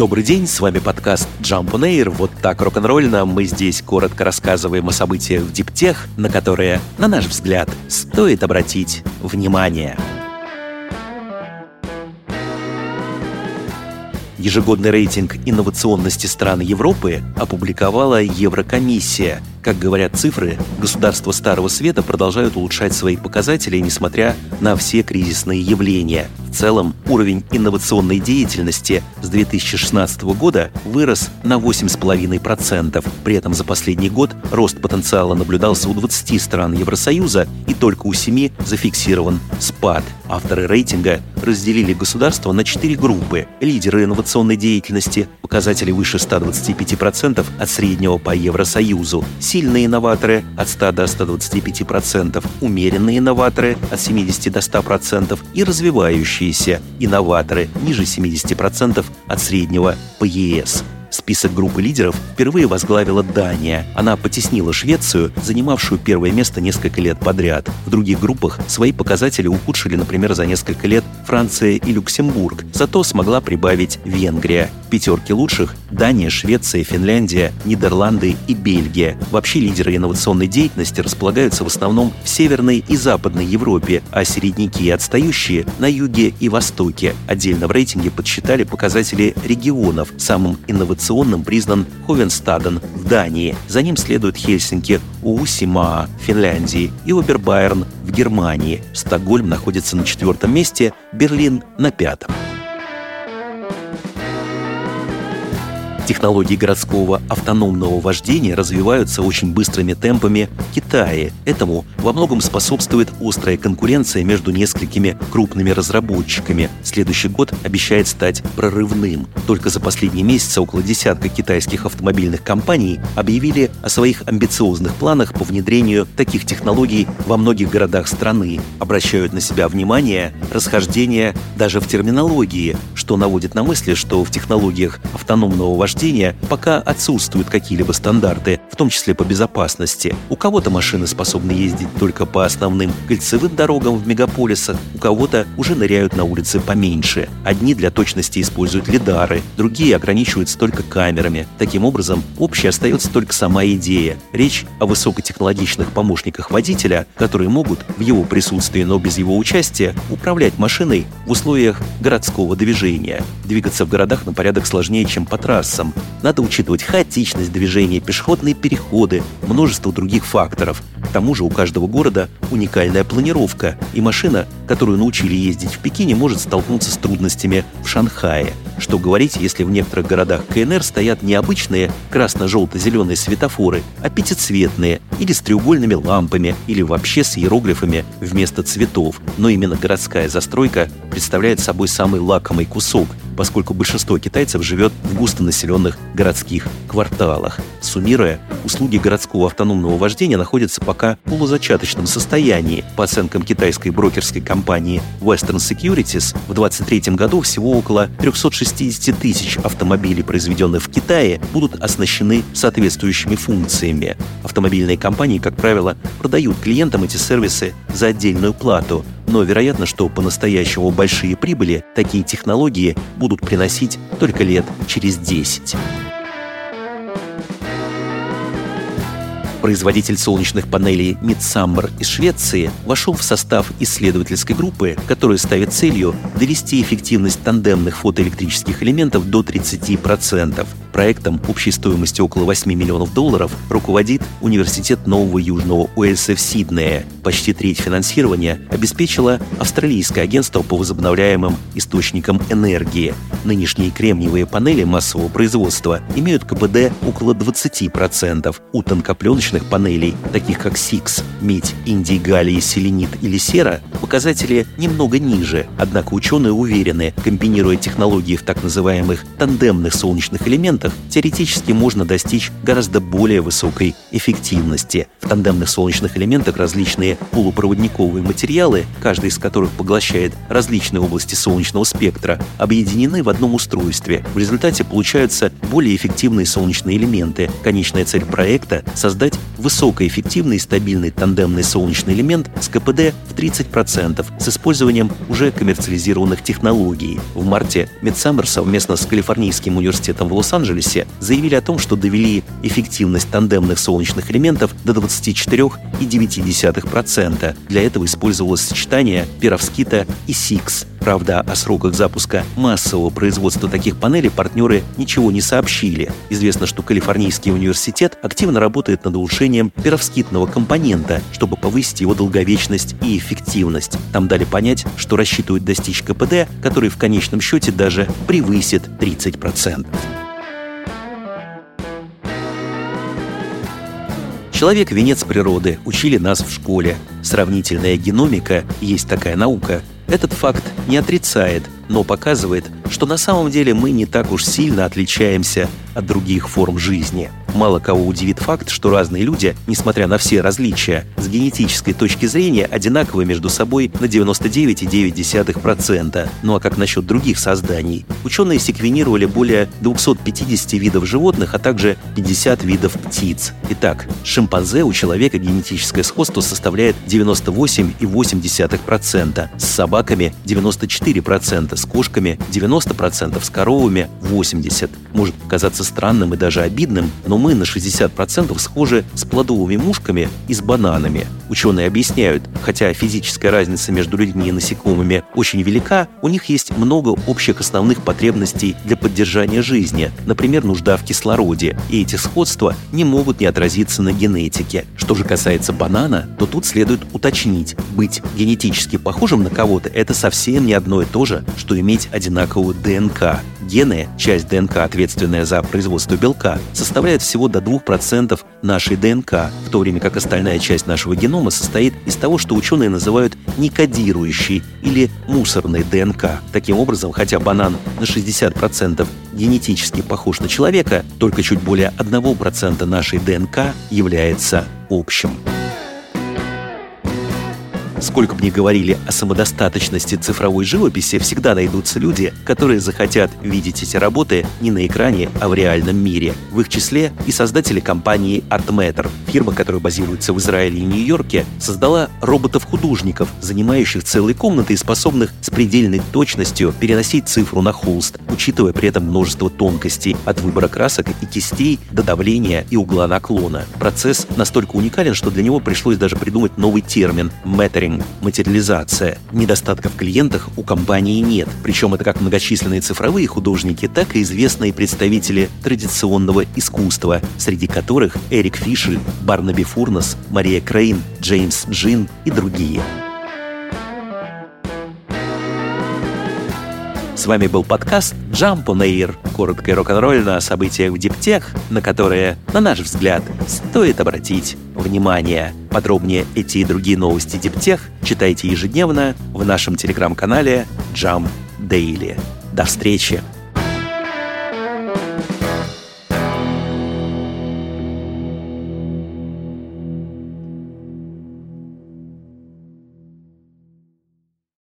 Добрый день, с вами подкаст Jump on Air. Вот так рок-н-ролльно мы здесь коротко рассказываем о событиях в диптех, на которые, на наш взгляд, стоит обратить внимание. Ежегодный рейтинг инновационности стран Европы опубликовала Еврокомиссия. Как говорят цифры, государства Старого Света продолжают улучшать свои показатели, несмотря на все кризисные явления. В целом, уровень инновационной деятельности с 2016 года вырос на 8,5%. При этом за последний год рост потенциала наблюдался у 20 стран Евросоюза и только у 7 зафиксирован спад. Авторы рейтинга разделили государство на четыре группы. Лидеры инновационной деятельности, показатели выше 125% от среднего по Евросоюзу, сильные инноваторы от 100 до 125%, умеренные инноваторы от 70 до 100% и развивающие развивающиеся инноваторы ниже 70% от среднего по ЕС. Список группы лидеров впервые возглавила Дания. Она потеснила Швецию, занимавшую первое место несколько лет подряд. В других группах свои показатели ухудшили, например, за несколько лет Франция и Люксембург. Зато смогла прибавить Венгрия. Пятерки лучших – Дания, Швеция, Финляндия, Нидерланды и Бельгия. Вообще лидеры инновационной деятельности располагаются в основном в Северной и Западной Европе, а середняки и отстающие – на юге и востоке. Отдельно в рейтинге подсчитали показатели регионов. Самым инновационным признан Ховенстаден в Дании. За ним следует Хельсинки, Уусима в Финляндии и Обербайерн в Германии. Стокгольм находится на четвертом месте, Берлин на пятом. Технологии городского автономного вождения развиваются очень быстрыми темпами в Китае. Этому во многом способствует острая конкуренция между несколькими крупными разработчиками. Следующий год обещает стать прорывным. Только за последние месяцы около десятка китайских автомобильных компаний объявили о своих амбициозных планах по внедрению таких технологий во многих городах страны. Обращают на себя внимание расхождения даже в терминологии, что наводит на мысли, что в технологиях автономного вождения рождения пока отсутствуют какие-либо стандарты, в том числе по безопасности. У кого-то машины способны ездить только по основным кольцевым дорогам в мегаполисах, у кого-то уже ныряют на улицы поменьше. Одни для точности используют лидары, другие ограничиваются только камерами. Таким образом, общей остается только сама идея. Речь о высокотехнологичных помощниках водителя, которые могут в его присутствии, но без его участия, управлять машиной в условиях городского движения. Двигаться в городах на порядок сложнее, чем по трассам, надо учитывать хаотичность движения, пешеходные переходы, множество других факторов. К тому же у каждого города уникальная планировка, и машина, которую научили ездить в Пекине, может столкнуться с трудностями в Шанхае. Что говорить, если в некоторых городах КНР стоят не обычные красно-желто-зеленые светофоры, а пятицветные, или с треугольными лампами, или вообще с иероглифами вместо цветов. Но именно городская застройка представляет собой самый лакомый кусок, поскольку большинство китайцев живет в густонаселенных городских кварталах. Суммируя, услуги городского автономного вождения находятся пока в полузачаточном состоянии. По оценкам китайской брокерской компании Western Securities, в 2023 году всего около 360 тысяч автомобилей, произведенных в Китае, будут оснащены соответствующими функциями. Автомобильные компании, как правило, продают клиентам эти сервисы за отдельную плату, но вероятно, что по-настоящему большие прибыли такие технологии будут приносить только лет через 10. Производитель солнечных панелей Midsummer из Швеции вошел в состав исследовательской группы, которая ставит целью довести эффективность тандемных фотоэлектрических элементов до 30%. Проектом общей стоимостью около 8 миллионов долларов руководит Университет Нового Южного Уэльса в Сиднее. Почти треть финансирования обеспечило австралийское агентство по возобновляемым источникам энергии. Нынешние кремниевые панели массового производства имеют КПД около 20%. У тонкопленочных панелей, таких как СИКС, медь, индий, галлий, селенит или сера, показатели немного ниже. Однако ученые уверены, комбинируя технологии в так называемых тандемных солнечных элементах теоретически можно достичь гораздо более высокой эффективности. В тандемных солнечных элементах различные полупроводниковые материалы, каждый из которых поглощает различные области солнечного спектра, объединены в одном устройстве. В результате получаются более эффективные солнечные элементы. Конечная цель проекта – создать высокоэффективный и стабильный тандемный солнечный элемент с КПД в 30% с использованием уже коммерциализированных технологий. В марте Midsummer совместно с Калифорнийским университетом в Лос-Анджелесе заявили о том, что довели эффективность тандемных солнечных элементов до 24,9%. Для этого использовалось сочетание перовскита и СИКС. Правда, о сроках запуска массового производства таких панелей партнеры ничего не сообщили. Известно, что Калифорнийский университет активно работает над улучшением перовскитного компонента, чтобы повысить его долговечность и эффективность. Там дали понять, что рассчитывают достичь КПД, который в конечном счете даже превысит 30%. Человек – венец природы, учили нас в школе. Сравнительная геномика, есть такая наука, этот факт не отрицает, но показывает, что на самом деле мы не так уж сильно отличаемся от других форм жизни. Мало кого удивит факт, что разные люди, несмотря на все различия, с генетической точки зрения одинаковы между собой на 99,9%. Ну а как насчет других созданий? Ученые секвенировали более 250 видов животных, а также 50 видов птиц. Итак, шимпанзе у человека генетическое сходство составляет 98,8%, с собаками 94%, с кошками 90%, с коровами 80%. Может показаться странным и даже обидным, но мы на 60% схожи с плодовыми мушками и с бананами. Ученые объясняют, хотя физическая разница между людьми и насекомыми очень велика, у них есть много общих основных потребностей для поддержания жизни, например, нужда в кислороде, и эти сходства не могут не отразиться на генетике. Что же касается банана, то тут следует уточнить, быть генетически похожим на кого-то – это совсем не одно и то же, что иметь одинаковую ДНК. Гены, часть ДНК, ответственная за производство белка, составляет всего до 2% нашей ДНК, в то время как остальная часть нашего генома состоит из того, что ученые называют некодирующей или мусорной ДНК. Таким образом, хотя банан на 60% генетически похож на человека, только чуть более 1% нашей ДНК является общим. Сколько бы ни говорили о самодостаточности цифровой живописи, всегда найдутся люди, которые захотят видеть эти работы не на экране, а в реальном мире. В их числе и создатели компании ArtMatter. Фирма, которая базируется в Израиле и Нью-Йорке, создала роботов-художников, занимающих целые комнаты и способных с предельной точностью переносить цифру на холст, учитывая при этом множество тонкостей, от выбора красок и кистей до давления и угла наклона. Процесс настолько уникален, что для него пришлось даже придумать новый термин – «мэттering», Маркетинг, материализация. Недостатков в клиентах у компании нет. Причем это как многочисленные цифровые художники, так и известные представители традиционного искусства, среди которых Эрик Фишель, Барнаби Фурнес, Мария Крейн, Джеймс Джин и другие. С вами был подкаст Jump on Air, коротко и рок-н-ролльно о событиях в Диптех, на которые, на наш взгляд, стоит обратить внимание. Подробнее эти и другие новости Диптех читайте ежедневно в нашем телеграм-канале Jump Daily. До встречи!